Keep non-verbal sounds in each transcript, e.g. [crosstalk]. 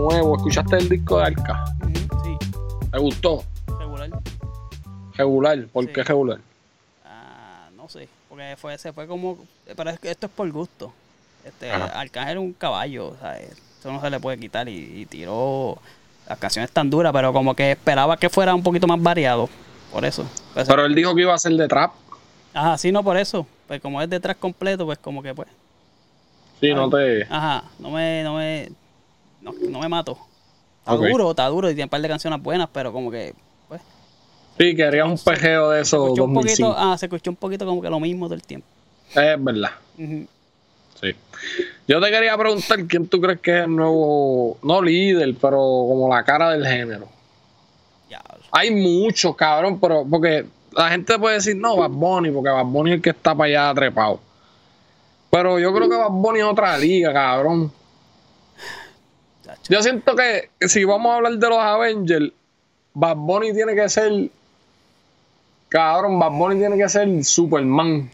nuevo. ¿Escuchaste el disco de Arca? Sí, ¿Te gustó? regular. Regular. ¿Por Sí. qué regular? Ah, no sé, porque fue, se fue como... Pero es que esto es por gusto. Este. Arcángel es un caballo, o sea, eso no se le puede quitar y, y tiró... Las canciones tan duras, pero como que esperaba que fuera un poquito más variado. Por eso. Pues, Pero él dijo que iba a ser de trap. Ajá, sí, no por eso. Pues como es detrás completo, pues como que pues... Sí, no te. Ajá, no me... No me, no, no me mato. Está duro, está duro y tiene un par de canciones buenas, pero como que... Pues, Sí, querías un pejeo de se eso escuchó un 2005. poquito, ah, se escuchó un poquito como que lo mismo todo el tiempo. Es verdad. Sí. Yo te quería preguntar quién tú crees que es el nuevo, no líder, pero como la cara del género. Ya, Hay muchos, cabrón, pero porque la gente puede decir, no, Bad Bunny, porque Bad Bunny es el que está para allá trepado. Pero yo creo que Bad Bunny es otra liga, cabrón. Yo siento que si vamos a hablar de los Avengers, Bad Bunny tiene que ser. Cabrón, Bad Bunny tiene que ser Superman.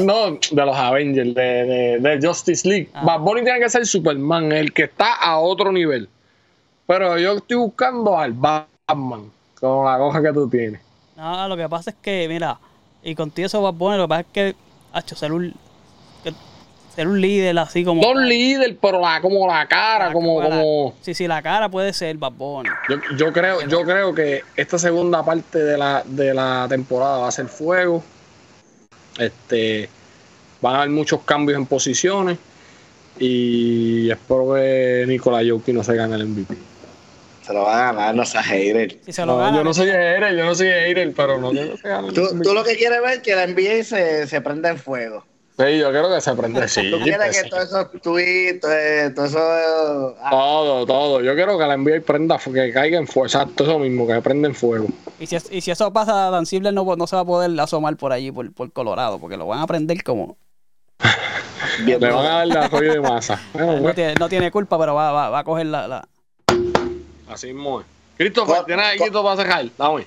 No, de los Avengers, de, de- de Justice League. Ah. Bad Bunny tiene que ser Superman, el que está a otro nivel. Pero yo estoy buscando al Batman, con la cosa que tú tienes. No, lo que pasa es que, mira, y contigo eso va bueno, lo que pasa es que, hacho, ser un, ser un líder así como... No un líder, pero la, como la cara, La- como, la- como. Sí, sí, la cara puede ser Bad Bunny. Yo, yo creo, yo creo que esta segunda parte de la, de la temporada va a ser fuego. Este van a haber muchos cambios en posiciones. Y espero que Nicolás Jokic no se gane el MVP. Se lo va a ganar, no seas hater. Si se lo No, gana, yo no soy hater, yo no soy hater, pero no Tú, tú lo que quieres ver es que la NBA se, se prenda en fuego. Sí, yo quiero que se prenda. Sí, Tú quieres pues, que todos esos tweets, todo, todo eso. ah, todo, todo. Yo quiero que la NBA prenda, que caiga en fuego. Exacto, eso mismo, que prenda en fuego. y, si, es- y si eso pasa, Dan Silver no, no se va a poder asomar por allí, por, por Colorado, porque lo van a prender como... [laughs] bien, Le van a dar la rollo de masa. Bueno, [laughs] No pues, tiene, no tiene culpa, pero va, va, va a coger la... la- así mismo es. Christopher, ¿tienes algo para cerrar? Dame.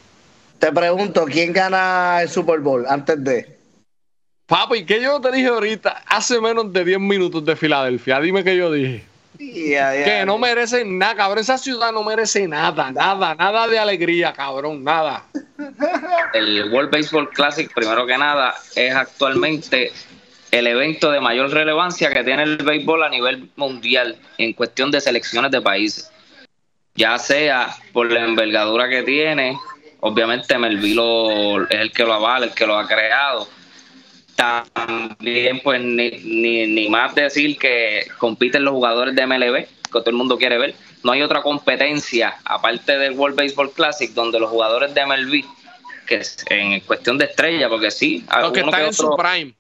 Te pregunto, ¿quién gana el Super Bowl antes de? Papi, ¿qué yo te dije ahorita? Hace menos de 10 minutos de Filadelfia. Dime qué yo dije. Que no merecen nada, cabrón. Esa ciudad no merece nada, nada, nada de alegría, cabrón, nada. El World Baseball Classic, primero que nada, es actualmente el evento de mayor relevancia que tiene el béisbol a nivel mundial en cuestión de selecciones de países. Ya sea por la envergadura que tiene, obviamente Melville lo- es el que lo avala, el que lo ha creado. También, pues, ni, ni, ni más decir que compiten los jugadores de MLB, que todo el mundo quiere ver. No hay otra competencia, aparte del World Baseball Classic, donde los jugadores de MLB, que es en cuestión de estrella, porque sí, Los que están en su prime.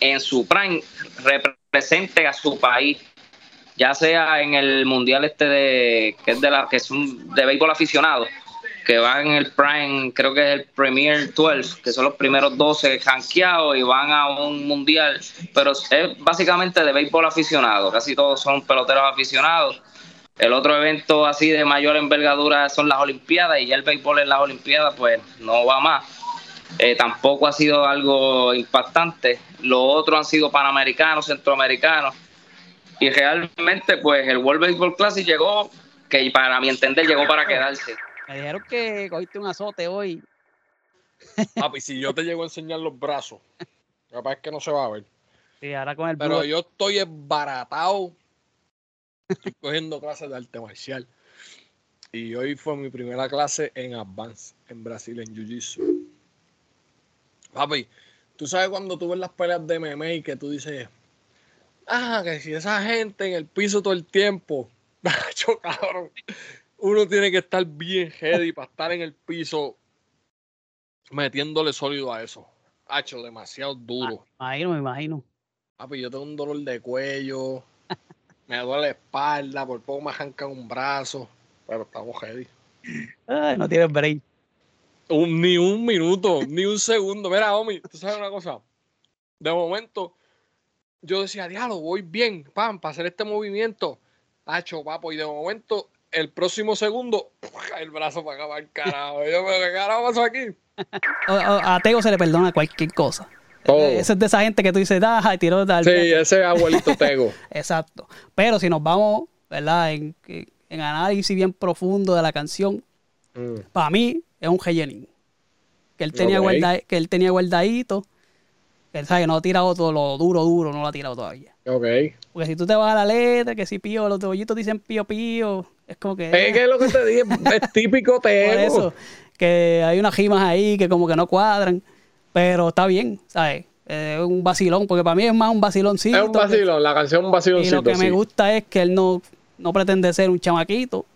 en su prime represente a su país, ya sea en el mundial este de que es de la que es un de béisbol aficionado, que va en el prime, creo que es el Premier 12, que son los primeros 12 rankeados y van a un mundial, pero es básicamente de béisbol aficionado, casi todos son peloteros aficionados. El otro evento así de mayor envergadura son las Olimpiadas y ya el béisbol en las Olimpiadas pues no va más. Eh, tampoco ha sido algo impactante. Los otros han sido panamericanos, centroamericanos. Y realmente, pues el World Baseball Classic llegó, que para mi entender llegó para quedarse. Me dijeron que cogiste un azote hoy. Papi, si yo te llego a enseñar los brazos, capaz es que no se va a ver. Sí, ahora con el Pero yo estoy embaratado. Estoy cogiendo clases de arte marcial. Y hoy fue mi primera clase en Advance, en Brasil, en Jiu-Jitsu. Papi, tú sabes cuando tú ves las peleas de MMA y que tú dices, ah, que si esa gente en el piso todo el tiempo, [laughs] Nacho, cabrón, uno tiene que estar bien heavy para estar en el piso metiéndole sólido a eso. Hacho, demasiado duro. Me imagino, me imagino. Papi, yo tengo un dolor de cuello, [laughs] me duele la espalda, por poco me arrancan un brazo, pero estamos heavy. Ay, no tienes break. Un- ni un minuto, ni un segundo. Mira, Omi, tú sabes una cosa. De momento, yo decía, diablo, voy bien, pam, para hacer este movimiento. Hacho, papo, y de momento, el próximo segundo, [laughs] el brazo para acá, para el carajo. Yo, pero ¿qué carajo pasó aquí? [laughs] O- o- A Tego se le perdona cualquier cosa. Ese es de esa gente que tú dices, ah, tiró tal. Sí, ese abuelito [laughs] Tego. Exacto. Pero si nos vamos ¿verdad? En, en análisis bien profundo de la canción, Mm. para mí es un rellenín. Que él tenía, Ok. guarda- que él tenía guardadito. Él sabe que no ha tirado todo lo duro, duro, no lo ha tirado todavía. Ok. Porque si tú te vas a la letra, que si pío, los cebollitos dicen pío, pío, es como que... Es que es lo que te dije, es típico [laughs] por tego. eso, que hay unas rimas ahí que como que no cuadran, pero está bien, ¿sabes? Es un vacilón, porque para mí es más un vaciloncito. Es un vacilón, la canción es un Y vaciloncito. lo que me gusta es que él no, no pretende ser un chamaquito.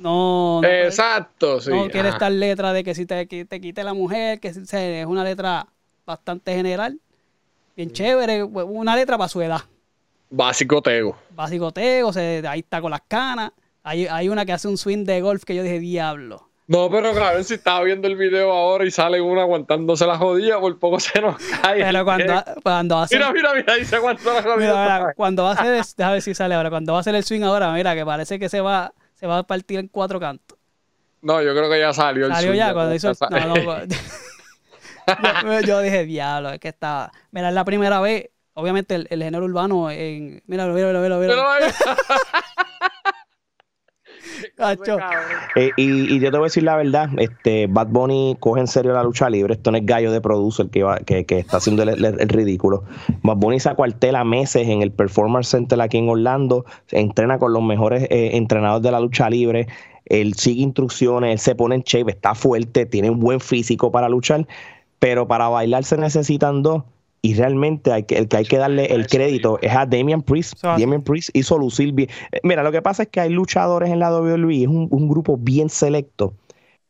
No, no, Exacto, sí. no quiere estar letra de que si te, que te quite la mujer, que si- es una letra bastante general, bien chévere, una letra para su edad. Básico tego. Básico tego, se, ahí está con las canas. Hay, hay una que hace un swing de golf que yo dije, diablo. No, pero claro, si estaba viendo el video ahora y sale uno aguantándose la jodilla, por poco se nos [laughs] cae. Pero cuando, cuando hace. Mira, mira, mira, ahí se aguantó la mira, jodilla. mira, cuando va a hacer. Déjame ver si sale ahora. Cuando va a hacer el swing ahora, mira, que parece que se va, se va a partir en cuatro cantos. No, yo creo que ya salió el Salió swing, ya cuando hizo. no, [laughs] yo, yo dije, diablo, es que estaba. Mira, es la primera vez. Obviamente el, el género urbano en. Míralo, míralo, míralo, Pero míralo. ahí- [laughs] Cacho. Eh, y, y yo te voy a decir la verdad, este Bad Bunny coge en serio la lucha libre, esto no es gallo de producer que, va- que, que está haciendo el, el- el ridículo. Bad Bunny se acuartela meses en el Performance Center aquí en Orlando, se entrena con los mejores eh, entrenadores de la lucha libre, él sigue instrucciones, él se pone en shape, está fuerte, tiene un buen físico para luchar, pero para bailar se necesitan dos. Y realmente hay que, el que hay que darle el crédito es a Damian Priest. sea, Damian Priest hizo lucir bien. Eh, Mira, lo que pasa es que hay luchadores en la WWE, es un, un grupo bien selecto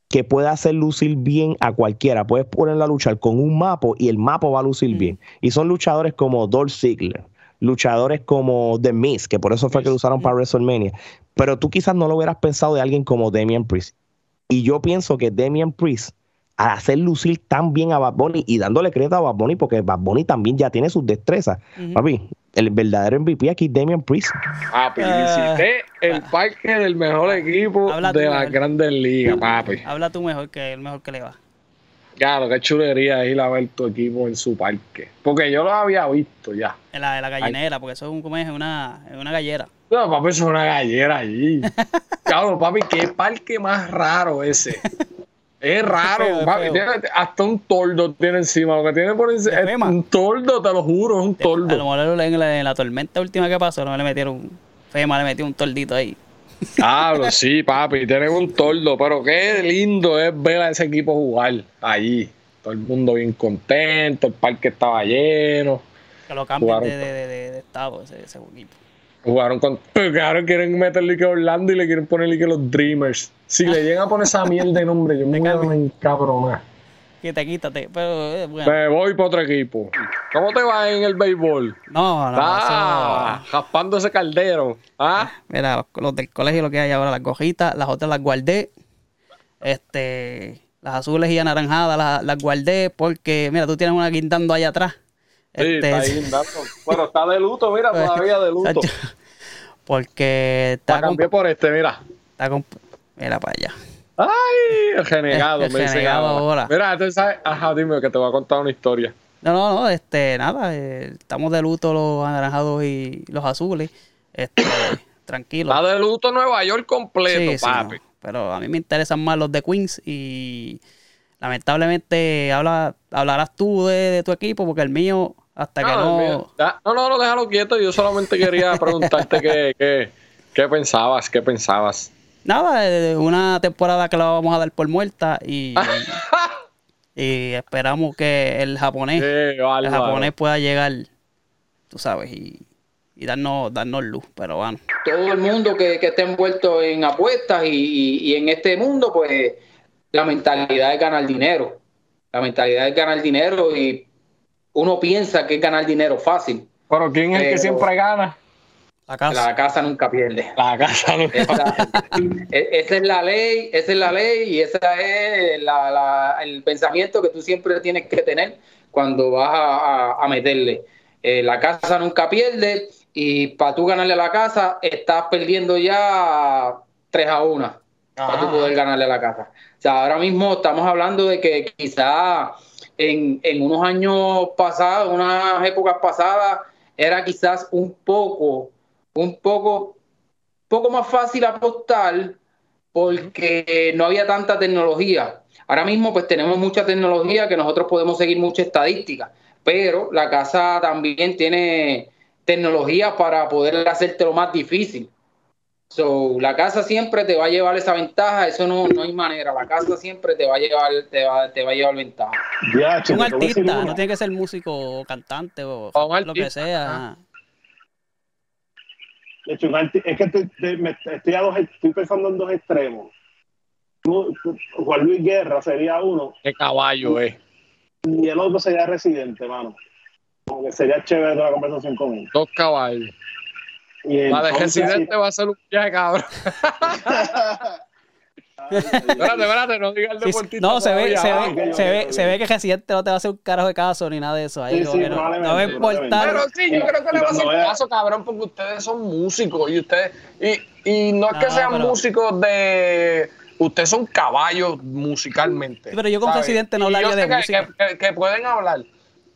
que puede hacer lucir bien a cualquiera. Puedes ponerlo a luchar con un mapo y el mapo va a lucir Mm. bien. Y son luchadores como Dolph Ziggler, luchadores como The Miz, que por eso fue que lo usaron para WrestleMania. Pero tú quizás no lo hubieras pensado de alguien como Damian Priest. Y yo pienso que Damian Priest, al hacer lucir tan bien a Bad Bunny y dándole crédito a Bad Bunny, porque Bad Bunny también ya tiene sus destrezas. Papi, el verdadero MVP aquí es Damian Priest. Papi, Ah. visité el parque del mejor equipo Habla tú, de las grandes ligas, papi. Habla tú mejor que el mejor que le va. Claro, qué chulería ir a ver tu equipo en su parque. Porque yo lo había visto ya. En la, en la gallinera, porque eso es un, ¿cómo es? Una, es una gallera. No, papi, eso es una gallera allí. [laughs] Claro, papi, qué parque más raro ese. [laughs] Es raro, Es feo, es papi. feo. Tiene- hasta un tordo tiene encima. Lo que tiene por encima ¿De es un tordo, te lo juro, es un A lo tordo. mejor en la, en la tormenta última que pasó, no le metieron. Fema le metió un tordito ahí. Claro, [laughs] sí, papi, tienen un tordo. Pero qué lindo es ver a ese equipo jugar allí. Todo el mundo bien contento, el parque estaba lleno. Que lo cambian Jugaron de, de, de, de- de estado ese, ese equipo. Jugaron con. Claro, quieren meterle que Orlando y le quieren ponerle que los Dreamers. Si le llegan a poner esa mierda de nombre, yo me voy a cambian. encabronar. Quítate, quítate. Pero eh, bueno. Me voy para otro equipo. ¿Cómo te va en el béisbol? No, no, ah, eso- raspando ese caldero. Ah, Mira, los, los del colegio lo que hay ahora, las gojitas, las otras las guardé. Este, las azules y anaranjadas las, las guardé porque, mira, tú tienes una guindando allá atrás. sí, Este, está ahí guindando. Bueno, está de luto, mira, [laughs] todavía de luto. Porque está, La cambié por este, mira. está Mira para allá. Ay, el renegado, [laughs] El me renegado ahora. Mira, tú sabes, ajá, dime que te voy a contar una historia. No, no, no, este, nada, eh, estamos de luto los anaranjados y los azules. Este, [coughs] tranquilo. Está de luto Nueva York completo, Sí, sí, papi. no, pero a mí me interesan más los de Queens y lamentablemente habla, hablarás tú de, de tu equipo porque el mío, hasta que Ah, no... mira. Ya, No, no, no, déjalo quieto. Yo solamente quería [laughs] preguntarte qué, qué, qué pensabas, qué pensabas. Nada, eh, una temporada que la vamos a dar por muerta y, [laughs] y esperamos que el japonés, el japonés pueda llegar, tú sabes, y, y darnos, darnos luz, pero bueno. todo el mundo que, que esté envuelto en apuestas y, y- y en este mundo, pues la mentalidad es ganar dinero. La mentalidad es ganar dinero y uno piensa que es ganar dinero fácil. Pero ¿quién es el que siempre gana? La casa. La casa nunca pierde. La casa. no- Esa, [laughs] e- esa es la ley, esa es la ley y ese es la- la- el pensamiento que tú siempre tienes que tener cuando vas a, a- a meterle. Eh, la casa nunca pierde y para tú ganarle a la casa estás perdiendo ya 3 a 1 para tú poder ganarle a la casa. O sea, ahora mismo estamos hablando de que quizás en, en unos años pasados, unas épocas pasadas, era quizás un poco, un poco poco más fácil apostar porque no había tanta tecnología. Ahora mismo pues tenemos mucha tecnología que nosotros podemos seguir mucha estadística, pero la casa también tiene tecnología para poder hacerte más difícil. So, la casa siempre te va a llevar esa ventaja, eso no, no hay manera, la casa siempre te va a llevar, te va, te va a llevar ventaja. Ya, Un artista, no tiene que ser músico o cantante o, O un lo que sea. De hecho, es que te- te- me- estoy, a dos, estoy pensando en dos extremos. Tú- tú- Juan Luis Guerra sería uno Qué caballo es. y el otro sería Residente, mano. Como que sería chévere toda la conversación con él. Dos caballos. Y La de entonces- Residente va a ser un viaje, cabrón. [laughs] Espérate, espérate, no digas el Sí, sí. deportista. no, se ve, se Ah, ve, ok, se ve, se ve que Residente no te va a hacer un carajo de caso ni nada de eso. Ahí Sí, sí, no, no va a importar. Pero sí, yo creo que le va a hacer caso, cabrón, porque ustedes son músicos y ustedes. Y, y no es que Ah, sean pero- músicos de. Ustedes son caballos musicalmente. Sí, pero yo con ¿sabes? Residente no hablaría sé de que- música. Que, que- que pueden hablar.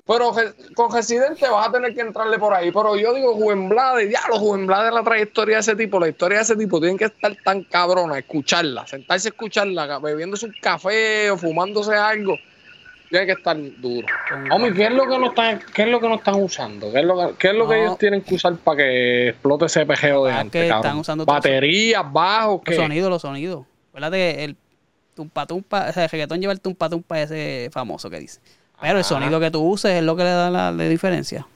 Pero con Residente vas a tener que entrarle por ahí. Pero yo digo, Juven Blade, diablo, Juven Blade, la trayectoria de ese tipo, la historia de ese tipo, tienen que estar tan cabrona, escucharla, sentarse a escucharla, bebiéndose un café o fumándose algo. Tiene que estar duro. Homie, ¿qué es lo que no están, qué es lo que no están usando? ¿Qué es lo que, qué es lo que No. ellos tienen que usar para que explote ese pejeo de Ah, antes, que cabrón? están usando. Baterías, bajos, Los ¿qué? sonidos, los sonidos. Acuérdate que el tumpa tumpa, o sea, el reggaetón lleva el tumpa tumpa ese famoso que dice. Pero el sonido que tú uses es lo que le da la, la diferencia.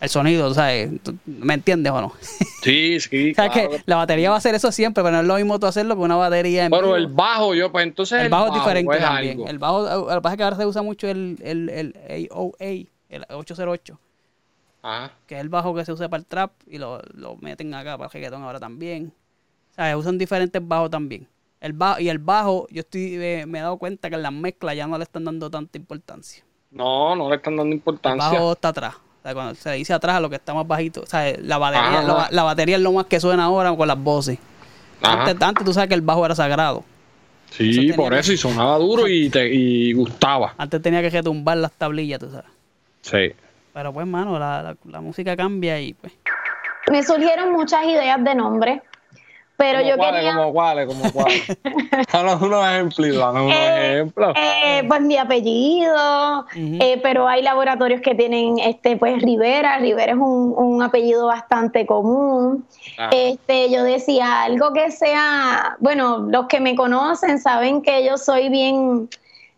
El sonido, ¿sabes? ¿Tú- ¿Me entiendes o no? [laughs] Sí, sí, O sea, claro. que la batería va a hacer eso siempre, pero no es lo mismo tú hacerlo con una batería en Pero vivo. el bajo, yo, pues entonces El bajo es diferente también. algo. El bajo, lo que pasa es que ahora se usa mucho el, el, el AOA, el 808, Ajá. que es el bajo que se usa para el trap y lo, lo meten acá para el reggaetón ahora también. O sea, usan diferentes bajos también. El bajo, y el bajo, yo estoy eh, me he dado cuenta que en las mezclas ya no le están dando tanta importancia. No, no le están dando El importancia. bajo está atrás. O sea, cuando se dice atrás a lo que está más bajito. O sea, la batería, la, la batería es lo más que suena ahora con las voces. Antes, antes tú sabes que el bajo era sagrado. Sí, por que- eso, y [laughs] sonaba duro y, te, y gustaba. Antes tenía que retumbar las tablillas, tú sabes. Sí. Pero pues, mano, la, la, la música cambia y pues. Me surgieron muchas ideas de nombre, pero ¿Cómo yo cuáles, quería, como cuáles, como cuáles? [laughs] Dame unos ejemplos, dame unos Eh, ejemplos. eh, pues mi apellido, eh, pero hay laboratorios que tienen, este, pues Rivera, Rivera es un, un apellido bastante común. Ah. Este, yo decía algo que sea, bueno, los que me conocen saben que yo soy bien,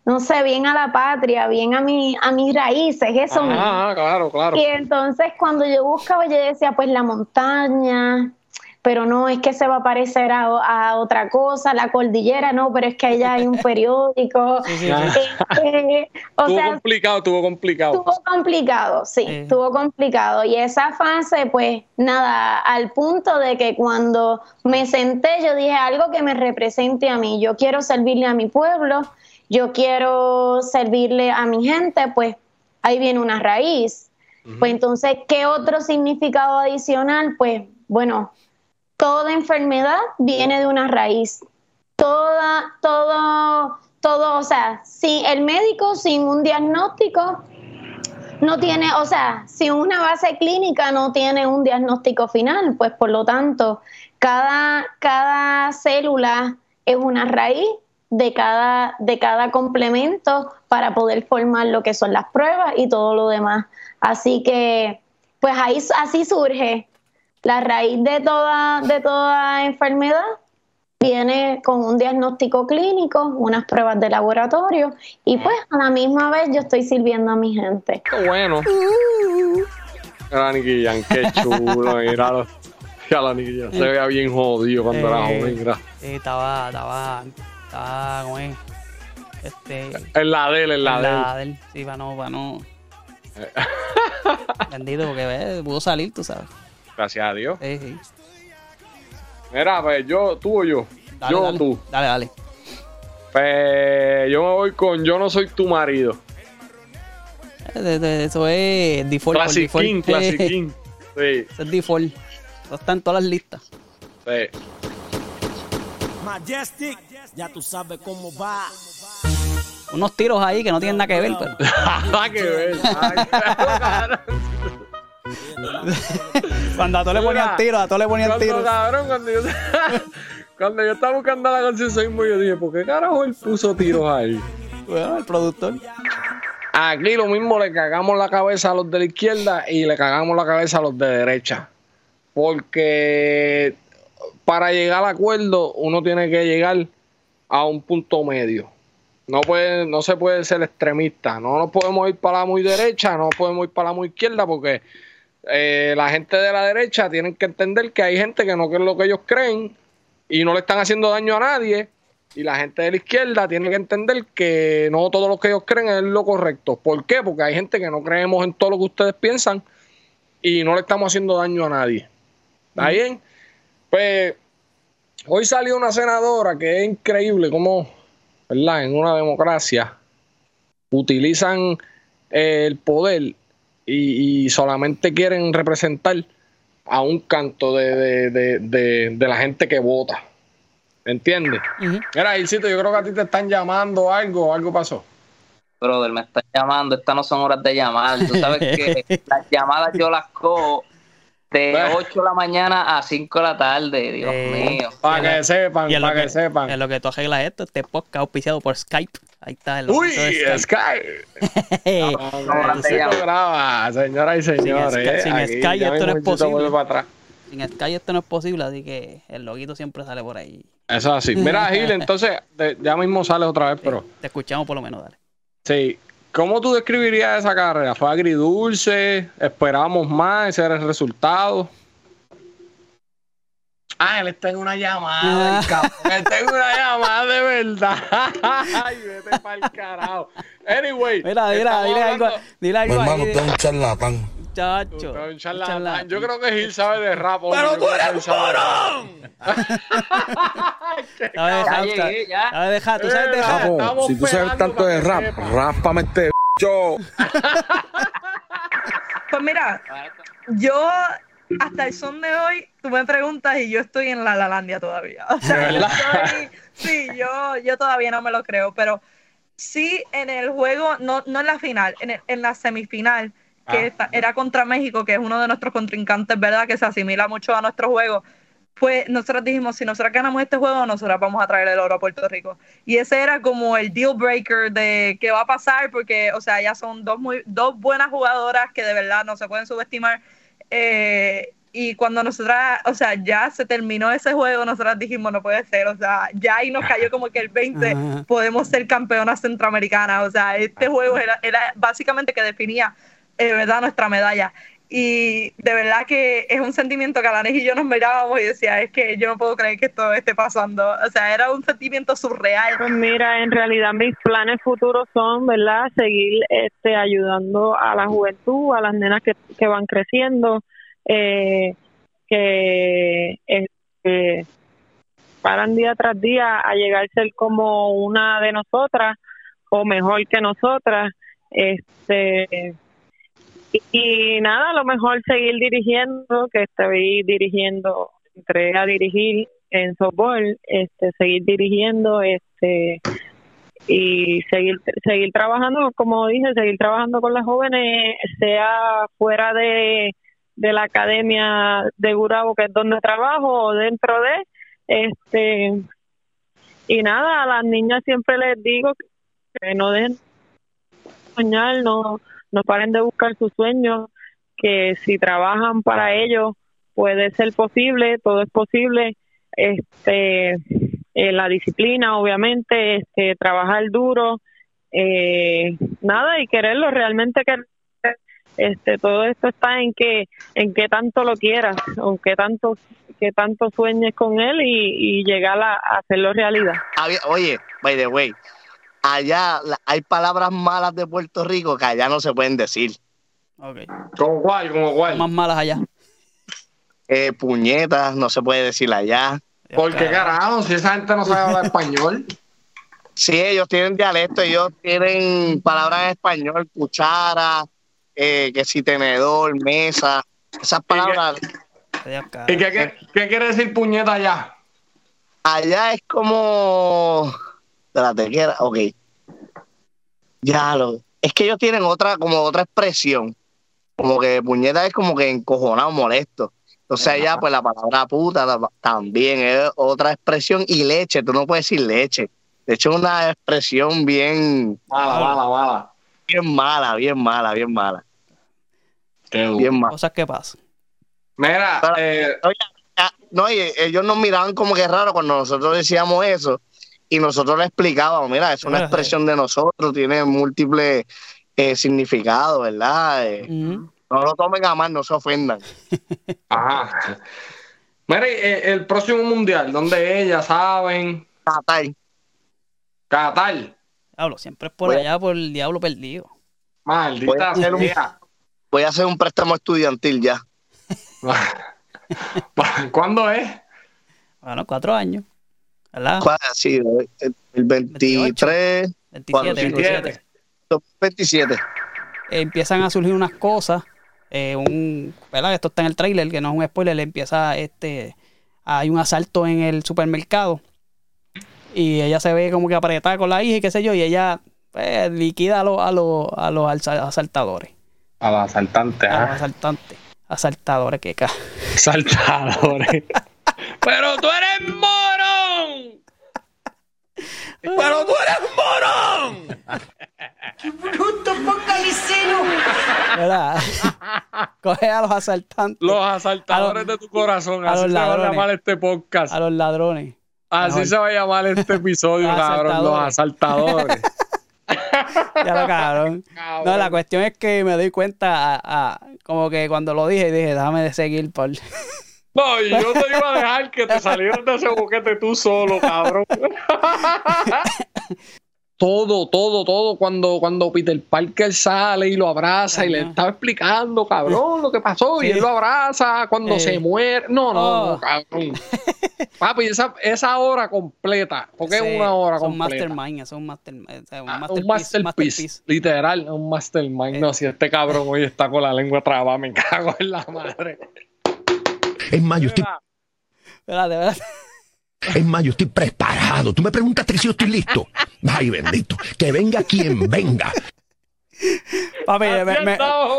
no sé, bien a la patria, bien a mi, a mis raíces, eso mismo. Ah, claro, claro. Y entonces cuando yo buscaba, yo decía, pues la montaña, pero no, es que se va a parecer a, a otra cosa, la cordillera, no, pero es que allá hay un [laughs] periódico. Este, o Estuvo sea, complicado, estuvo complicado. Estuvo complicado, sí, Sí. estuvo complicado. Y esa fase, pues nada, al punto de que cuando me senté, yo dije algo que me represente a mí. Yo quiero servirle a mi pueblo, yo quiero servirle a mi gente, pues ahí viene una raíz. Pues entonces, ¿qué otro significado adicional? Pues bueno, toda enfermedad viene de una raíz. Toda, todo, todo, o sea, si el médico sin un diagnóstico no tiene, o sea, si una base clínica no tiene un diagnóstico final, pues por lo tanto, cada, cada célula es una raíz de cada, de cada complemento para poder formar lo que son las pruebas y todo lo demás. Así que, pues ahí así surge la raíz de toda, de toda enfermedad viene con un diagnóstico clínico, unas pruebas de laboratorio y pues a la misma vez yo estoy sirviendo a mi gente. Qué bueno. Nicky Jam, qué chulo, míralo. Se veía bien jodido cuando era Eh, joven, mira. Sí, estaba, estaba, estaba, ¿cómo es? Este, En la de él, en la la del, sí, para no, para no. [laughs] Bendito, porque ve, pudo salir, tú sabes. Gracias a Dios. Sí, sí. Mira, pues yo, tú o yo. Dale, yo o dale, tú. Dale, dale. Pues yo me voy con Yo no soy tu marido. Eh, Eso es default. Classic default. King, Classic King. Sí, Eso es default. Eso está en todas las listas. sí. Majestic, ya tú sabes cómo va. Unos tiros ahí que no tienen nada que ver. Pero... [laughs] Nada que ver. nada que ver. [laughs] Cuando a todos le ponían tiro, a todos le ponían tiro. cabrón, cuando yo, [laughs] cuando yo estaba buscando la conciencia, yo dije, ¿por qué carajo él puso tiros ahí? Bueno, el productor. Aquí lo mismo le cagamos la cabeza a los de la izquierda y le cagamos la cabeza a los de derecha. Porque para llegar al acuerdo uno tiene que llegar a un punto medio. No, puede, no se puede ser extremista. No nos podemos ir para la muy derecha, no podemos ir para la muy izquierda porque eh, la gente de la derecha tienen que entender que hay gente que no cree lo que ellos creen y no le están haciendo daño a nadie. Y la gente de la izquierda tiene que entender que no todo lo que ellos creen es lo correcto. ¿Por qué? Porque hay gente que no creemos en todo lo que ustedes piensan y no le estamos haciendo daño a nadie. ¿Está bien? Pues hoy salió una senadora que es increíble cómo, ¿verdad? En una democracia utilizan eh, el poder y, y solamente quieren representar a un canto de, de- de- de- de la gente que vota. ¿Entiendes? Mira, Ilcito, yo creo que a ti te están llamando algo, algo pasó. Brother, me están llamando, estas no son horas de llamar. Tú sabes que [laughs] las llamadas yo las cojo de Bah. 8 de la mañana a 5 de la tarde, Dios Eh, mío. Para que sepan, para que, que, sepan. en lo que tú arreglas esto, este podcast auspiciado por Skype. Ahí está el Uy, de Sky. Skype. [laughs] No, te graba, señoras y señores. Sky- sin Aquí Sky esto no es posible. para atrás. Sin Skype esto no es posible, así que el loguito siempre sale por ahí. Eso es así. Mira, [laughs] Gil, entonces, de- ya mismo sale otra vez, pero Te escuchamos por lo menos, dale. sí. ¿Cómo tú describirías esa carrera? ¿Fue agridulce? ¿Esperábamos más? ¿Ese era el resultado? Ah, él está en una llamada, el cabrón. Él está en una llamada de verdad. [laughs] Ay, vete para el carajo. Anyway. Mira, mira, dile algo, dile algo hermano, ahí. usted es un charlatán. Chacho. Tú eres un un charlatán. charlatán. Yo creo que Gil sabe de rap. hombre. ¡Pero tú eres de rap. Sabe de Ya rap, llegué, sabe- ya. sabe de rap, [laughs] tú sabes de Eh, rap. Estamos si tú sabes tanto de rap, ráspame este [laughs] yo. Pues mira, yo hasta el son de hoy, tú me preguntas y yo estoy en la Lalandia todavía. O sea, yo estoy- sí, yo, yo todavía no me lo creo, pero sí en el juego, no, no en la final, en, el- en la semifinal, que Ah. esta- era contra México, que es uno de nuestros contrincantes, ¿verdad? Que se asimila mucho a nuestro juego. Pues nosotros dijimos, si nosotros ganamos este juego, nosotros vamos a traer el oro a Puerto Rico. Y ese era como el deal breaker de qué va a pasar, porque, o sea, ya son dos, muy, dos buenas jugadoras que de verdad no se pueden subestimar. Eh, y cuando nosotras, o sea, ya se terminó ese juego, nosotras dijimos, no puede ser, o sea, ya ahí nos cayó como que el 20, Ajá. podemos ser campeonas centroamericanas, o sea, este juego era, era básicamente que definía, eh, ¿verdad?, nuestra medalla. Y de verdad que es un sentimiento que Alanis y yo nos mirábamos y decía, es que yo no puedo creer que esto esté pasando. O sea, era un sentimiento surreal. Pues mira, en realidad mis planes futuros son, ¿verdad? Seguir este, ayudando a la juventud, a las nenas que, que van creciendo, eh, que este, paran día tras día a llegar a ser como una de nosotras o mejor que nosotras. Este, y, nada, a lo mejor seguir dirigiendo, que estoy dirigiendo, entré a dirigir en softball, este, seguir dirigiendo, este, y seguir seguir trabajando, como dije, seguir trabajando con las jóvenes, sea fuera de, de la academia de Gurabo, que es donde trabajo, o dentro de, este, y nada, a las niñas siempre les digo que no dejen de soñar, no, no paren de buscar sus sueños, que si trabajan para ellos puede ser posible, todo es posible, este, eh, la disciplina, obviamente, este, trabajar duro, eh, nada y quererlo realmente que este todo esto está en que en que tanto lo quieras, aunque tanto que tanto sueñes con él y, y llegar a, a hacerlo realidad. Oye, by the way, allá la- hay palabras malas de Puerto Rico que allá no se pueden decir. Ok. ¿Como cuál? ¿Como cuál? Más malas allá. Eh, puñetas, no se puede decir allá. ¿Por qué carajo? Si esa gente no sabe hablar español. [laughs] Sí, ellos tienen dialecto, ellos tienen palabras en español, cuchara, eh, que si tenedor, mesa, esas palabras. ¿Y qué, qué, qué quiere decir puñeta allá? Allá es como. Espérate, ¿qué era? Ok. Ya lo. Es que ellos tienen otra, como otra expresión. como que puñeta es como que encojonado, molesto. Entonces ella, pues la palabra puta ta- también es otra expresión y leche, tú no puedes decir leche. De hecho, es una expresión bien Mala, mala, mala. bien mala, bien mala, bien mala. Bien mala. Cosas que pasan. Mira, Pero- eh, Oye, ya, no, y ellos nos miraban como que raro cuando nosotros decíamos eso y nosotros le explicábamos, mira, es una expresión de nosotros, tiene múltiples eh, significados, ¿verdad? Eh, no lo tomen a mal, no se ofendan. [laughs] ajá. Mira, y, eh, el próximo mundial, donde ellas saben, Qatar. Qatar. Diablo, siempre es por Voy a- allá, por el diablo perdido. Voy Maldita a hacer un- sea. Voy a hacer un préstamo estudiantil ya. [laughs] ¿Cuándo es? Bueno, cuatro años. ¿Verdad? ¿Cuál? Sí, el el 23, 27, 27. 27. 27. Eh, empiezan a surgir unas cosas. eh, un, ¿verdad? Esto está en el trailer, que no es un spoiler. le Empieza este. Hay un asalto en el supermercado. Y ella se ve como que apretada con la hija y qué sé yo. Y ella pues, liquida a, los a, los a los asaltadores. A los asaltantes, A los ¿ah? asaltantes. Asaltadores, que ca. Saltadores. [laughs] Pero tú eres morón. Pero tú eres morón. ¿Verdad? Coge a los asaltantes. Los asaltadores de tu corazón. a Así los se va a ladrones. llamar este podcast. A los ladrones. Así mejor. se va a llamar este episodio, Los cabrón. Los asaltadores. [laughs] Ya lo cabrón. No, la cuestión es que me doy cuenta, a- a- como que cuando lo dije, dije, déjame de seguir por... No, y yo te iba a dejar que te salieras de ese boquete tú solo, cabrón. [laughs] todo, todo, todo. Cuando, cuando Peter Parker sale y lo abraza y le estaba explicando, cabrón, lo que pasó. Y él lo abraza cuando Eh. se muere. No, no, Oh. no, cabrón. [laughs] Papi, esa, esa hora completa. Porque Sí, es una hora son completa. mastermind, son mastermind, o sea, un Ah, masterpiece, un masterpiece, masterpiece. literal, un mastermind. No, si este cabrón hoy está con la lengua trabada, me cago en la madre. Es más, yo estoy, Espérate, espérate. es más, yo estoy preparado. Tú me preguntaste si yo estoy listo. Ay, bendito. Que venga quien venga. Papi, me, me-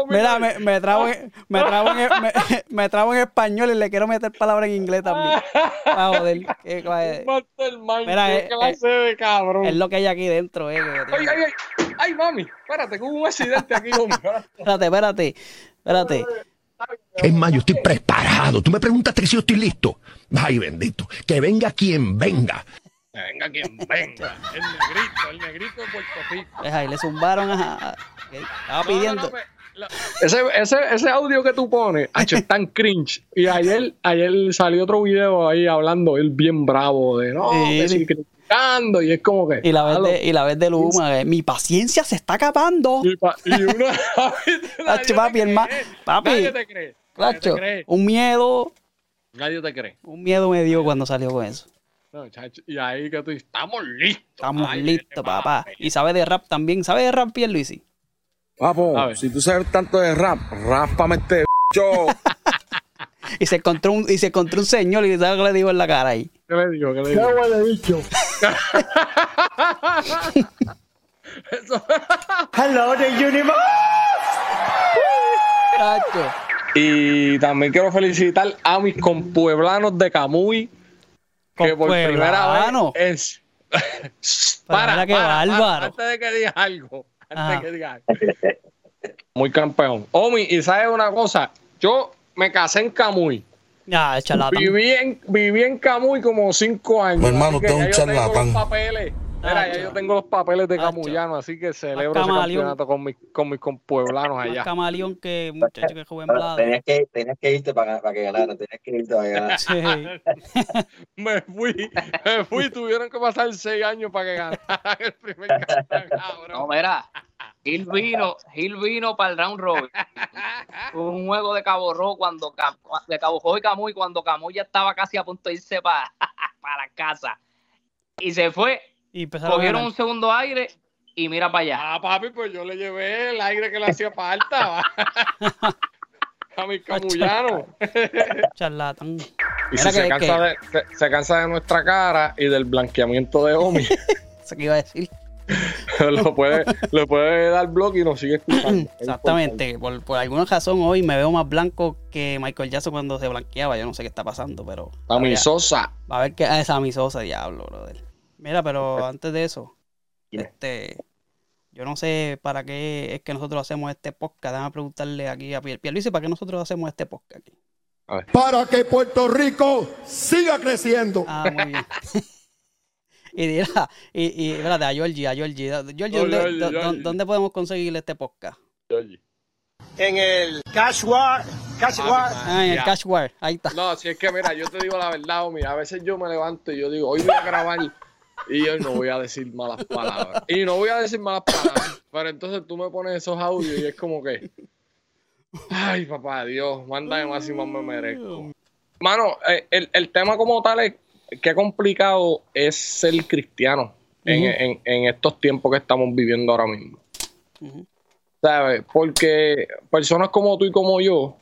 mira, me, me trabo en, me, trabo en, me, [laughs] me trabo en español y le quiero meter palabras en inglés también. Ah, joder. qué [laughs] Mira, qué eh, clase de cabrón. Es lo que hay aquí dentro, eh. Ay, ay, ay, ay, mami, espérate, que hubo un accidente aquí, hombre. Espérate, espérate. Espérate. Es más, yo estoy preparado. Tú me preguntaste si yo estoy listo. Ay, bendito. Que venga quien venga. Venga quien venga, el negrito, el negrito de Puerto Rico. Deja, y le zumbaron a... que estaba No, no, pidiendo... no, me- la- ese, ese, ese audio que tú pones, hacho, es tan cringe. Y ayer, ayer salió otro video ahí hablando, él bien bravo, de no, Sí, que sí. sí, y es como que. Y la vez de, y la vez de Luma, eh, mi paciencia se está acabando. Y, pa- y [laughs] uno. Hacho, [laughs] papi, papi. Nadie te cree. Nadie Clacho, te cree. un miedo, Nadie te cree. un miedo me dio cuando salió con eso. No, chacho, y ahí que tú dices, estamos listos. Estamos Ay, listos, papá. Y sabe de rap también. ¿Sabe de rap, Pierluisi? A Papo, si tú sabes tanto de rap, ráspame este. [laughs] Y se encontró un, y se encontró un señor y ¿sabe qué le dijo en la cara ahí? ¿Qué le digo? ¿Qué le digo? Eso- Chacho. Y también quiero felicitar a mis compueblanos de Camuy. Que por primera vez es. [laughs] Mira qué bárbaro. antes de que diga algo. Antes Ajá. de que diga algo. Muy campeón. Omi, y sabes una cosa, yo me casé en Camuy. Ya, charlatán. Viví en, viví en Camuy como cinco años. Mi hermano, usted es un charlatán. papeles. Mira, ya yo tengo los papeles de camuyano, así que celebro ese campeonato con mis, con mis compueblanos Más allá. camaleón que muchacho que joven blado. Tenías que, tenías que irte para, para que ganara, tenías que irte para que ganara. Sí. [laughs] Me fui, me fui, tuvieron que pasar seis años para que ganara el primer campeonato, [laughs] No, mira, Gil vino, Gil vino para el round robin. Fue un juego de Cabo Rojo cuando de Cabo Rojo y Camuy cuando Camuy ya estaba casi a punto de irse para, [laughs] para casa. Y se fue, Y cogieron un segundo aire y mira para allá. Ah, papi, pues yo le llevé el aire que le hacía falta [laughs] a mis camullanos. Charlatán. Y si se, que- cansa que- de, se, se cansa de nuestra cara y del blanqueamiento de Omi. [laughs] Eso que iba a decir. [laughs] lo puede, lo puede dar blog y nos sigue escuchando. [clears throat] Exactamente. Por, por alguna razón hoy me veo más blanco que Michael Jackson cuando se blanqueaba. Yo no sé qué está pasando, pero. Sammy Sosa. Va a ver qué es esa Sosa, diablo, brother. Mira, pero antes de eso, este. Yo no sé para qué es que nosotros hacemos este podcast. Déjame preguntarle aquí a Pierre. Pierluisi, ¿para qué nosotros hacemos este podcast aquí? Para que Puerto Rico siga creciendo. Ah, muy bien. [laughs] y dirá, y, y espérate, a Georgie, a Georgie. Georgie, ¿dónde, Georgie, dó- Georgie. ¿dónde podemos conseguir este podcast? En el Cash War. Cash War. Ah, en el Cash War, ahí está. No, si es que mira, yo te digo la verdad, Omi, a veces yo me levanto y yo digo, hoy voy a grabar y hoy no voy a decir malas palabras. Y no voy a decir malas palabras, pero entonces tú me pones esos audios y es como que, ay, papá Dios, mándame más y más me merezco. Mano, eh, el, el tema como tal es que complicado es ser cristiano en, en- en estos tiempos que estamos viviendo ahora mismo. ¿Sabes? Porque personas como tú y como yo,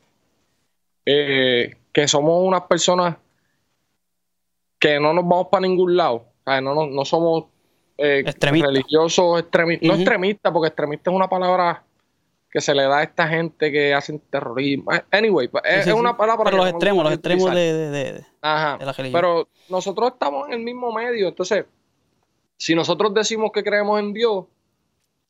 eh, que somos unas personas que no nos vamos para ningún lado. No, no, no somos eh, Extremistas. religiosos extremistas, no extremistas, porque extremista es una palabra que se le da a esta gente que hacen terrorismo. Eh, Anyway, pues, es, Sí, sí, es sí. una palabra Pero los extremos, los extremos de, de, Ajá. de la religión. Pero nosotros estamos en el mismo medio. Entonces, si nosotros decimos que creemos en Dios,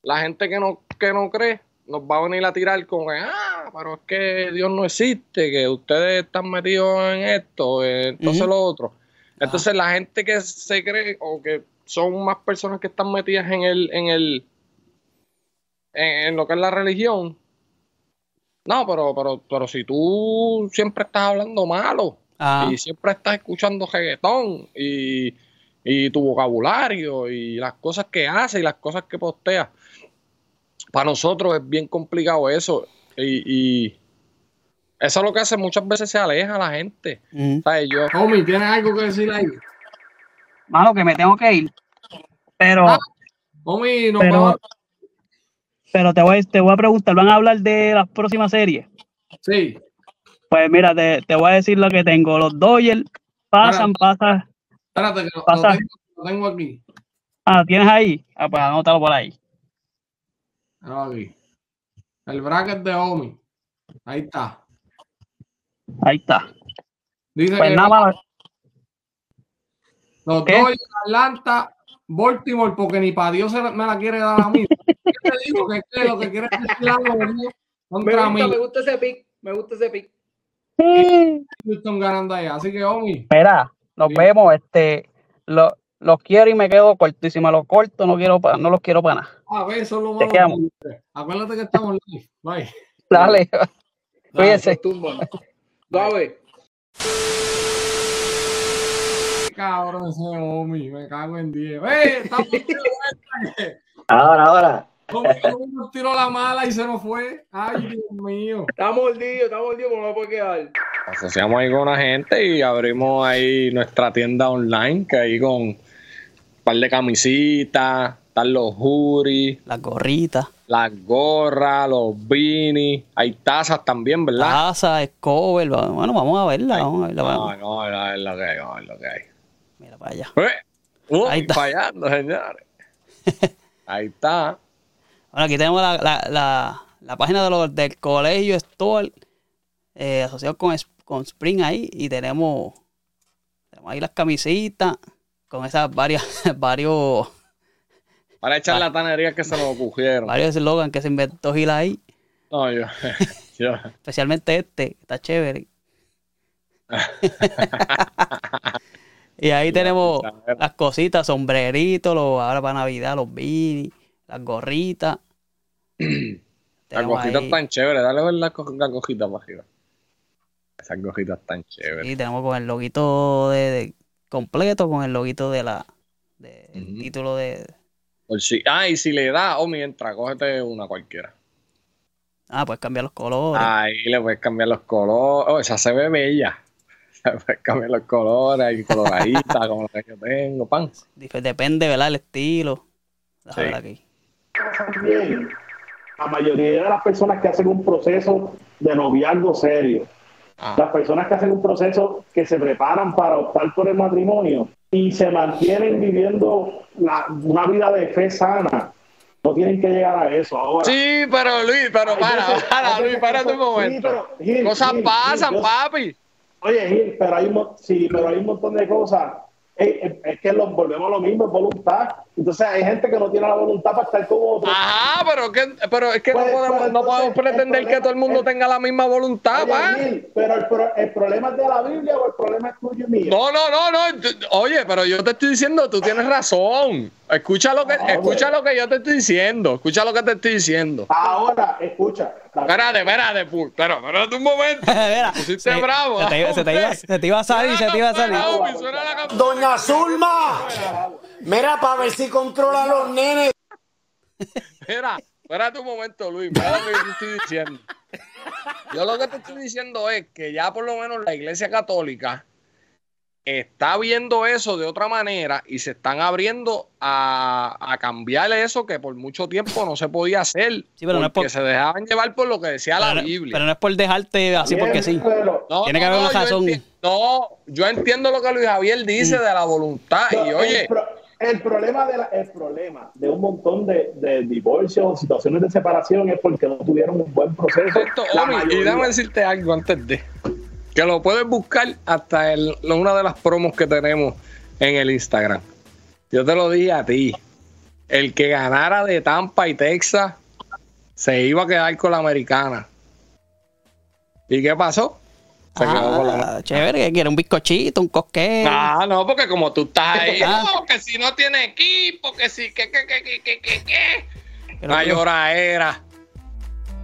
la gente que no, que no cree nos va a venir a tirar con ah, pero es que Dios no existe, que ustedes están metidos en esto, eh, entonces lo otro. Entonces, la gente que se cree o que son más personas que están metidas en el, en el, en, en lo que es la religión. No, pero, pero, pero si tú siempre estás hablando malo Ah. y siempre estás escuchando reggaetón y, y tu vocabulario y las cosas que haces y las cosas que posteas, para nosotros es bien complicado eso. Y, y eso es lo que hace muchas veces se aleja a la gente. ¿Sabes? Yo, Homie, ¿tienes algo que decir ahí? Mano, que me tengo que ir. Pero, Homie, no pero, vamos- pero te voy, te voy a preguntar, ¿van a hablar de las próximas series? Sí. Pues mira, te, te voy a decir lo que tengo. Los Dodgers pasan, pasan. Espérate, que lo, tengo, lo tengo aquí. Ah, ¿tienes ahí? Ah, pues anótalo por ahí. Aquí. El bracket de Omi. Ahí está. Ahí está. Dice Pues que nada más. los ¿Qué? Dodgers, Atlanta, Baltimore, porque ni para Dios me la quiere dar a mí. [laughs] ¿Qué te digo? Que, que lo que quiere decir algo. Me mí. gusta, me gusta ese pick. Me gusta ese pick. Houston ganando allá. Así que, Omi, Mira, nos vemos. Este, lo- los quiero y me quedo corto. Y si me los corto, no quiero pa- no los quiero para nada. a ver, eso es lo quedamos. Acuérdate que estamos live. Bye. Dale. Cuídense. Suave. Cabrón, ese Omi. Me cago en 10. ¡Eh! Estamos. Ahora, ahora. ¿Cómo que Omi nos tiró la mala y se nos fue? Ay, Dios mío. Está mordido, está mordido, pero no puede quedar. asociamos ahí con una gente y abrimos ahí nuestra tienda online, que ahí con un par de camisitas, están los juris, las gorritas, las gorras, los beanies, hay tazas también, ¿verdad? Taza, Scover. va- Bueno, vamos a verla. Vamos a verla. No, vamos. no, no, es lo que hay, no, es lo que hay. Mira para allá. Eh, uy, Ahí está. fallando, señores. [laughs] Ahí está. Bueno, aquí tenemos la, la, la, la página de los, del colegio Store, eh, asociado con, con Spring ahí, y tenemos, tenemos ahí las camisitas con esas varias, [laughs] varios, Para echar la tanería que se nos ocurrieron. varios eslogans que se inventó Gil ahí, No, yo, [laughs] yo. especialmente este, que está chévere. [laughs] y ahí tenemos las cositas, sombreritos, los, ahora para Navidad, los beanies, las gorritas. [clears throat] Las ahí- tan chéveres, dale ver las las gojitas para arriba. Esas gojitas tan chéveres. Y tenemos con el loguito de, de- completo, con el loguito de la del título de. Por si, ah, y si le da, oh, mientras, cógete una cualquiera. Ah, puedes cambiar los colores. Ahí le puedes cambiar los colores. Oh, esa se ve bella. [laughs] Le puedes cambiar los colores, hay coloradita, [laughs] como la que yo tengo, pan. Depende, ¿verdad? El estilo. Déjame Sí. ver aquí. También, la mayoría de las personas que hacen un proceso de noviazgo serio, las personas que hacen un proceso que se preparan para optar por el matrimonio y se mantienen viviendo la- una vida de fe sana, No tienen que llegar a eso ahora. Sí, pero Luis, pero para, para, Luis, párate un momento. sí, pero, Gil, Cosas Gil, pasan, Gil, yo- papi. Oye, Gil, pero hay sí, pero hay un montón de cosas. Es, que los volvemos a lo mismo, es voluntad. Entonces hay gente que no tiene la voluntad para estar como otro. Ajá, pero, que, pero es que no Pues, podemos, pero no podemos entonces, el pretender que problema- todo el mundo el- tenga la misma voluntad, Oye, pa. Gil, pero el, el problema es de la Biblia o el problema es tuyo y mío. No, no, no, no. Oye, pero yo te estoy diciendo, tú tienes razón. Escucha lo que, No, escucha lo que yo te estoy diciendo. Escucha lo que te estoy diciendo. Ahora, escucha. Espérate, espérate, pero, espérate un momento. [laughs] Mira, Pusiste se- bravo. se te iba- se te iba- se te iba a salir, se te iba a salir. Doña Zulma, mira para ver si controla a los nenes. Mira, espérate un momento, Luis. Mira lo que yo te estoy diciendo. Yo lo que te estoy diciendo es que ya por lo menos la Iglesia Católica está viendo eso de otra manera y se están abriendo a, a cambiar eso que por mucho tiempo no se podía hacer. pero no es porque por- se dejaban llevar por lo que decía la Pero, Biblia. pero no es por dejarte así porque sí. No, Tiene que haber una yo razón. enti- No, yo entiendo lo que Luis Javier dice de la voluntad. Y oye, el, pro- el problema de la- el problema de un montón de, de divorcios o situaciones de separación es porque no tuvieron un buen proceso. La Omi, y déjame decirte algo antes de que lo puedes buscar hasta en una de las promos que tenemos en el Instagram. Yo te lo dije a ti. El que ganara de Tampa y Texas se iba a quedar con la americana. ¿Y qué pasó? Se quedó con la Ah, chévere, que quiere un bizcochito, un cosquete. Ah, no, porque como tú estás ahí, [laughs] Ah. no, que si no tiene equipo, que si, que, que, que, que, que, que, que. Una lloradera.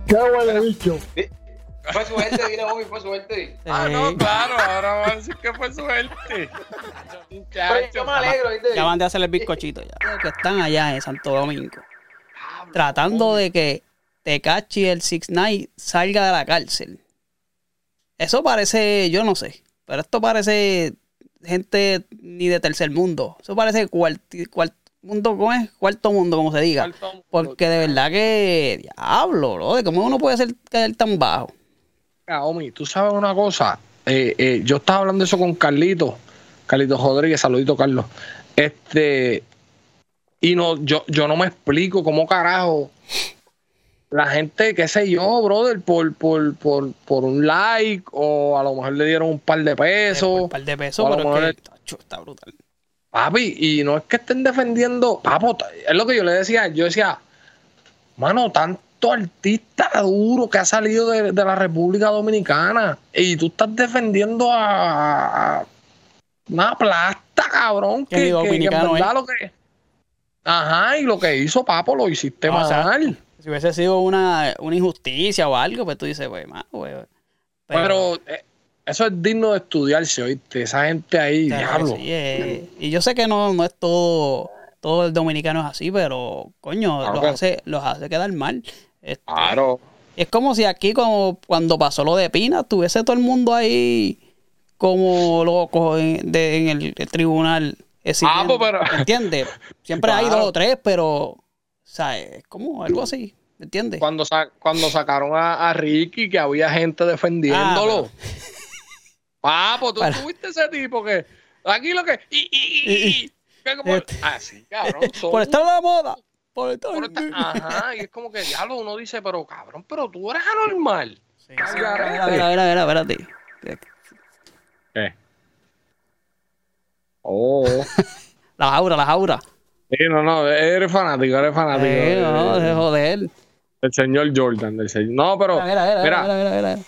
Qué huele bicho. Fue suerte, dile, Bobby, fue suerte. Ah, no, claro, ahora van a decir que fue suerte. Pero yo me alegro, ¿viste? Ya van de hacer el bizcochito ya. Que están allá en Santo Domingo. Tratando de que Tecachi y el 6 9 salga de la cárcel. Eso parece, yo no sé, pero esto parece gente ni de tercer mundo. Eso parece cuarti- cuart- mundo, ¿cómo es? Cuarto mundo, como se diga. Porque de verdad que, diablo, bro, de cómo uno puede ser caer tan bajo. Mira, Omi, tú sabes una cosa. Eh, eh, yo estaba hablando de eso con Carlito, Carlito Rodríguez, saludito Carlos. Este, y no, yo, yo no me explico cómo carajo la gente, qué sé yo, brother, por, por, por, por un like, o a lo mejor le dieron un par de pesos. Un par de pesos, o a lo pero mejor es que tacho, está brutal. Papi, y no es que estén defendiendo, papo, es lo que yo le decía, yo decía, mano, tanto artista duro que ha salido de, de la República Dominicana y tú estás defendiendo a, a una plasta, cabrón, Que que, que- en verdad lo que... Ajá, y lo que hizo Papo lo hiciste No, o sea, mal. Si hubiese sido una, una injusticia o algo, pues tú dices, pues, mano, pues, Pero, eh, eso es digno de estudiarse, oíste, esa gente ahí, Claro diablo. sí, eh, y yo sé que no, no es todo, todo el dominicano es así, pero coño, Claro los, que- hace, los hace quedar mal. Este, Claro. Es como si aquí, como cuando pasó lo de Pina, tuviese todo el mundo ahí como loco en, de- en el, el tribunal. Ah, pues, pero- ¿Entiendes? Siempre hay dos o tres, pero, o sea, es como algo así, ¿entiendes? Cuando, sa- cuando sacaron a, a Ricky, que había gente defendiéndolo. [laughs] Papo, tú tuviste ese tipo que. Aquí lo que. Y, y, y, y- que como- Este- así, cabrón. [laughs] son- Por estar la moda. Por esta- Ajá, y es como que diablo, uno dice, pero cabrón, pero tú eres anormal. Mira, mira, mira, mira, espérate. ¿Qué? Oh. La jaura, la jaura. Sí, no, no, eres fanático, eres fanático. Eh, no, de- de joder. del señor Jordan, del señor. No, pero. Mira, mira, mira, mira, mira, mira, mira, mira.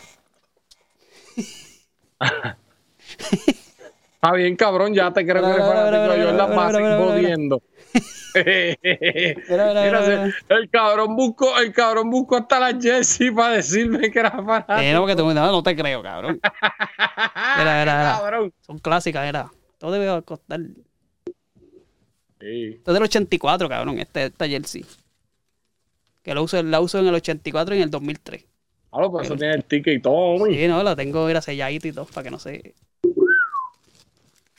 Está bien, cabrón, ya te creo que eres fanático vas mira, mira, mira. jodiendo. [laughs] mira, Mira, mira. el cabrón buscó, el cabrón buscó hasta la jersey para decirme que era fanático. Eh, no, porque tú, no, no te creo, cabrón. [laughs] Mira, mira. Cabrón. Son clásicas, era. Todo debe costar. Sí. Esto es del 84, cabrón, este, esta jersey. Que la uso, la uso en el 84 y en el 2003. Claro, por eso tiene el ticket y todo. Sí, no, la tengo, mira, selladita y todo, para que no se...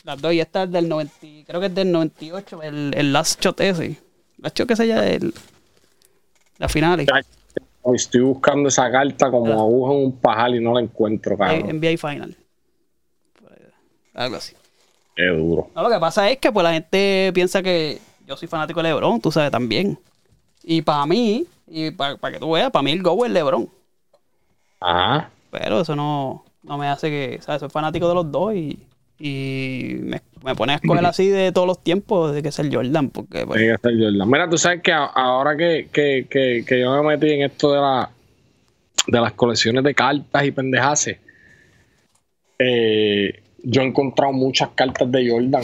Las dos, y esta es del 90, creo que es del 98, el, el last shot ese. Last shot que sella el... La final. Estoy buscando esa carta como Ah. aguja en un pajal y no la encuentro, cabrón. NBA Final. Algo así. Qué duro. No, lo que pasa es que pues la gente piensa que yo soy fanático de LeBron, tú sabes también. Y para mí, y para que tú veas, para mí el go es LeBron. Ajá. Pero eso no, no me hace que, ¿sabes? Soy fanático de los dos y, y me, me pone a escoger así de todos los tiempos de que es el Jordan, porque pues, Tiene que ser Jordan. Mira, tú sabes que a- ahora que, que, que, que yo me metí en esto de, la, de las colecciones de cartas y pendejaces, eh, yo he encontrado muchas cartas de Jordan.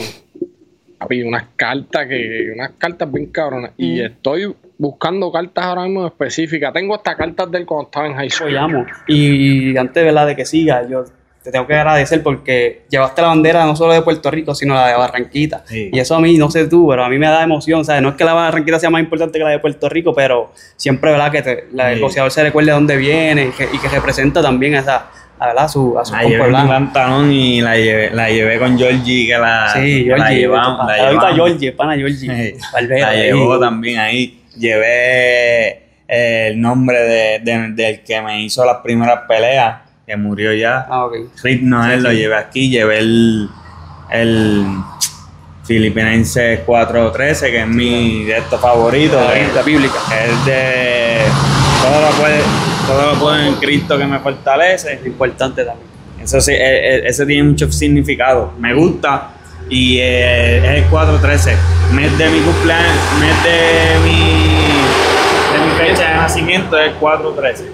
Papi, unas cartas que, unas cartas bien cabronas. Y estoy buscando cartas ahora mismo específicas. Tengo hasta cartas del cuando estaba en high school. apoyamos. Y antes ¿verdad? de que siga, yo te tengo que agradecer porque llevaste la bandera no solo de Puerto Rico, sino la de Barranquita. Y eso a mí, no sé tú, pero a mí me da emoción. ¿sabes? No es que la Barranquita sea más importante que la de Puerto Rico, pero siempre ¿verdad? que te- la, el Sí. boxeador se recuerde de dónde viene y que, y que representa también a, esa, a, ¿verdad? a su, a su La llevé blanco. pantalón y la llevé, la llevé con Georgie, que la, Sí, la llevamos. La llevamos. Georgie, pana Georgie. La ahí. llevó también ahí. Llevé el nombre de, de- del que me hizo las primeras peleas, que murió ya. Ah, ok. Noel lo llevé aquí. Llevé el, el Filipinense 413, que es mi de estos favoritos. La- la bíblica. es de todo lo puede, todo lo puedo en Cristo que me fortalece. Importante también. Eso sí, e- e- ese tiene mucho significado. Me gusta. Y eh, es el 413. Mes de mi cumpleaños, mes de mi, de mi fecha de nacimiento es el 413.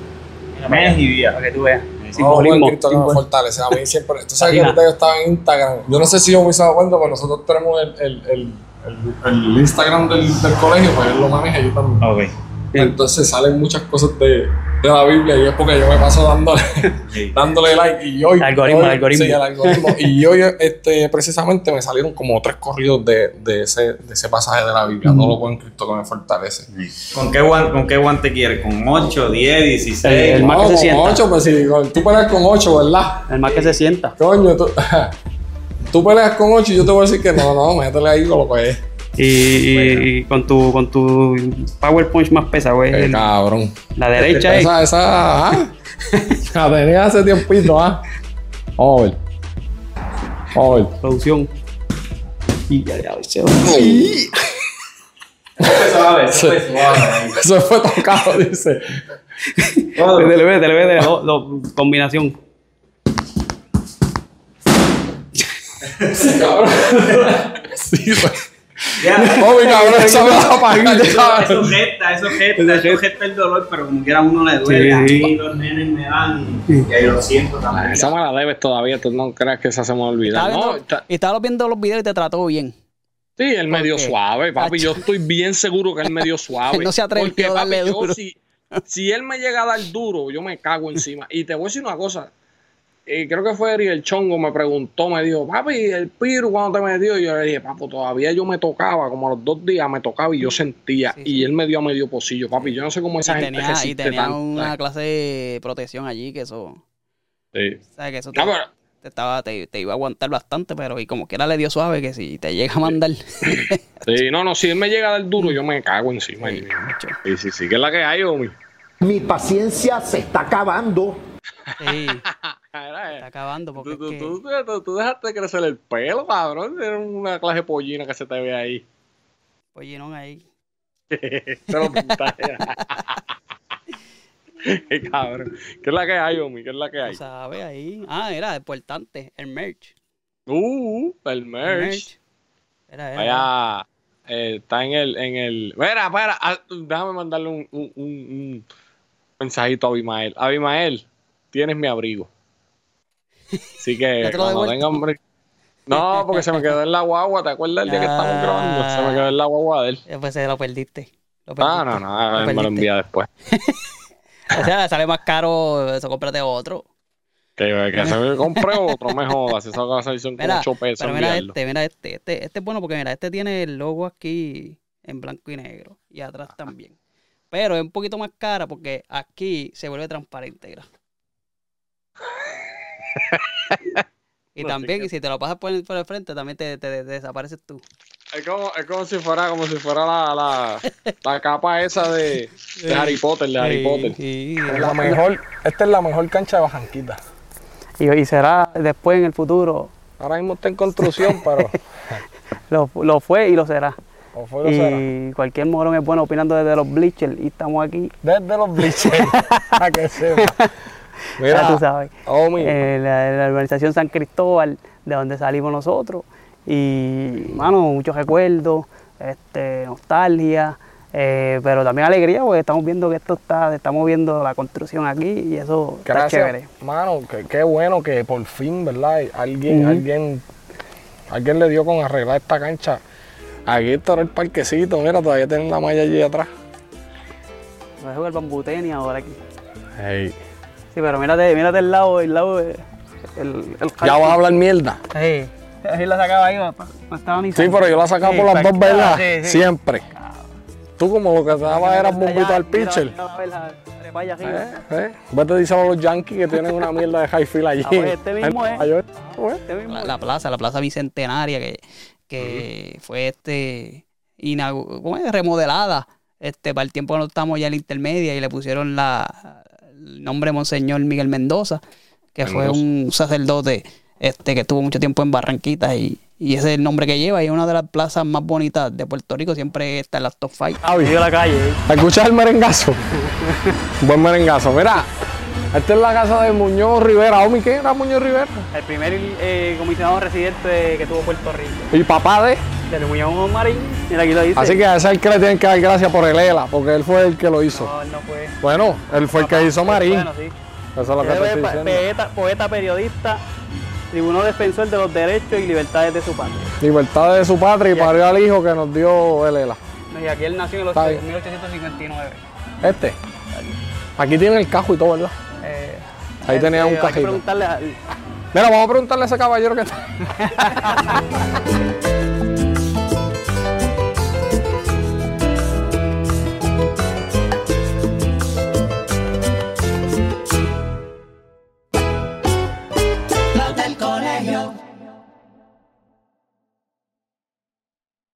Mes y día. Para que tú veas. No, buen Cristo que me fortalece. A mí siempre. Tú sabes que Imagina. ahorita yo estaba en Instagram. Yo no sé si yo me hice cuenta, pero nosotros tenemos el, el, el, el, el Instagram del, del colegio, pues él lo maneja yo también. Entonces salen muchas cosas de, de la Biblia y es porque yo me paso dándole, [laughs] [laughs] dándole like. Y hoy. Algoritmo, hoy- algoritmo. Sí, el algoritmo. [laughs] y hoy, este, precisamente, me salieron como tres corridos de, de, ese, de ese pasaje de la Biblia. Todo lo buen Cristo que me fortalece. ¿Con qué, guante, ¿Con qué guante quieres? ¿Con 8, 10, 16? no, con 8, pues si con- tú peleas con 8, ¿verdad? El más que se sienta. Coño, tú, tú peleas con 8 y yo te voy a decir que no, no, métele ahí con lo que es. Y, y- y con tu con tu Power Punch más pesa, güey. Qué el- cabrón. La derecha es. Esa, esa, ah. [laughs] La tenía hace tiempito, ah. Vamos a ver. Vamos a ver. Producción. Y ya, ya, va. suave, [laughs] eso fue suave. Eso fue tocado, dice. Dele, ve, dele, ve, dele, lo- lo- combinación. Sí, cabrón. [laughs] Sí, pues. Ya. [laughs] Oye, cabrón, esa me la Eso- gesta, eso gesta, eso gesta el dolor, pero como quiera a uno le duele. A Sí. mí los nenes me dan y, y ahí lo siento también. Esa me la debes todavía, tú no creas que esa se me va a olvidar. Estaba No, y estaba viendo los videos y te trató bien. sí, él medio Ok. suave, papi. Yo estoy bien seguro que él medio [laughs] suave. No se atrevió Porque, a darle papi, yo si, si él me llega a dar duro, yo me cago encima. Y te voy a decir una cosa. Eh, creo que fue el Chongo, me preguntó, me dijo, papi, el piru cuando te metió, y yo le dije, papo, todavía yo me tocaba, como a los dos días me tocaba y yo sentía, y él me dio a medio pocillo, papi, yo no sé cómo esa y gente tenía, y resiste tenía tanto, una ¿sabes? clase de protección allí que eso. Sí. ¿Sabes? Que eso te, pero- te estaba, te, te iba a aguantar bastante, pero y como quiera le dio suave que si te llega a mandar. Sí, no, no, si él me llega a dar duro, yo me cago encima. Sí, sí, sí, sí, que es la que hay, homie. Mi paciencia se está acabando. Sí. Está acabando porque Tú, es que- tú, tú- tú- tú dejaste crecer el pelo, cabrón. Era una clase de pollina que se te ve ahí. pollinón ahí. Te lo pintaste. Qué cabrón. ¿Qué es la que hay, homie? ¿Qué es la que hay? Sabes ahí. Ah, era importante, el merch. Uh, el merch. merch. Era, era. Vaya, eh, está en el, en el. Espera, espera, ah, déjame mandarle un, un, un- un mensajito a Abimael. Abimael, tienes mi abrigo. Así que te cuando tenga hambre. No, porque se me quedó en la guagua. ¿Te acuerdas el día que estábamos grabando? Se me quedó en la guagua de él. Después se lo perdiste. Lo Ah, no, no, me lo envía después. [laughs] O sea, sale más caro, eso cómprate otro. Que, que se me compré otro, me jodas. Esa cosa son como Mira, 8 pesos. pero mira este, mira este, este, este es bueno porque mira, este tiene el logo aquí en blanco y negro y atrás también. Pero es un poquito más cara porque aquí se vuelve transparente, mira. [laughs] Y No, también, sí y si te lo pasas por el, por el frente, también te, te- te desapareces tú. Es como, es como si fuera, como si fuera la, la, la capa esa de, de Harry Potter, de Harry Sí, Potter. sí. La mejor, esta es la mejor cancha de Bajanquita. Y, y será después en el futuro. Ahora mismo está en construcción, pero [laughs] Lo, lo fue y lo será. ¿O fue grosera? Y cualquier morón es bueno opinando desde los bleachers y estamos aquí. Desde los bleachers. [laughs] a que sepa. Mira, tú sabes. Omi. Eh, la, la urbanización San Cristóbal, de donde salimos nosotros. Y, mano, muchos recuerdos, este, nostalgia, eh, pero también alegría, porque estamos viendo que esto está, estamos viendo la construcción aquí y eso está Gracias, chévere. mano, qué bueno que por fin, ¿verdad? Alguien, alguien, alguien le dio con arreglar esta cancha. Aquí está el parquecito, mira, todavía tienen la malla allí atrás. Voy a jugar bambú tenis ahora aquí. Hey. Sí, pero mírate, mírate el lado, el lado, el, el Ya vas a hablar mierda. Sí, ahí la sacaba ahí, papá. No estaba ni Sí, pero yo la sacaba Sí, por las dos, sí. Siempre. Tú como lo que te daba era bombito al pitcher. Arriba. ¿Eh? Vete díselo a los Yankees que tienen una mierda de high field allí. Ah, pues este [laughs] mismo es. York. Pues, La, la plaza, la plaza bicentenaria que, que fue este ¿cómo es? remodelada este para el tiempo que no estamos ya en la intermedia y le pusieron la el nombre Monseñor Miguel Mendoza, que fue un sacerdote este que estuvo mucho tiempo en Barranquita y, y ese es el nombre que lleva y es una de las plazas más bonitas de Puerto Rico, siempre está en las top 5. Javi. a la calle. ¿Escuchas el merengazo? [laughs] Buen merengazo. Mira, esta es la casa de Muñoz Rivera. Omi, ¿qué era Muñoz Rivera? El primer eh, comisionado residente que tuvo Puerto Rico. Y papá de. Del Muñoz Marín. Mira, aquí lo dice. Así que a ese es el que le tienen que dar gracias por el ELA, porque él fue el que lo hizo. No, él no fue. Bueno, él fue el que hizo Marín. Bueno, sí. Eso es lo que te estoy diciendo. poeta, poeta, periodista, tribuno defensor de los derechos y libertades de su patria. Libertad de su patria y parió al hijo que nos dio el ELA. Y aquí él nació en bien. 1859. Este. Aquí tiene el cajo y todo, ¿verdad? Eh, Ahí este, tenía un hay que cajito. Mira, vamos a preguntarle a ese caballero que está. [laughs]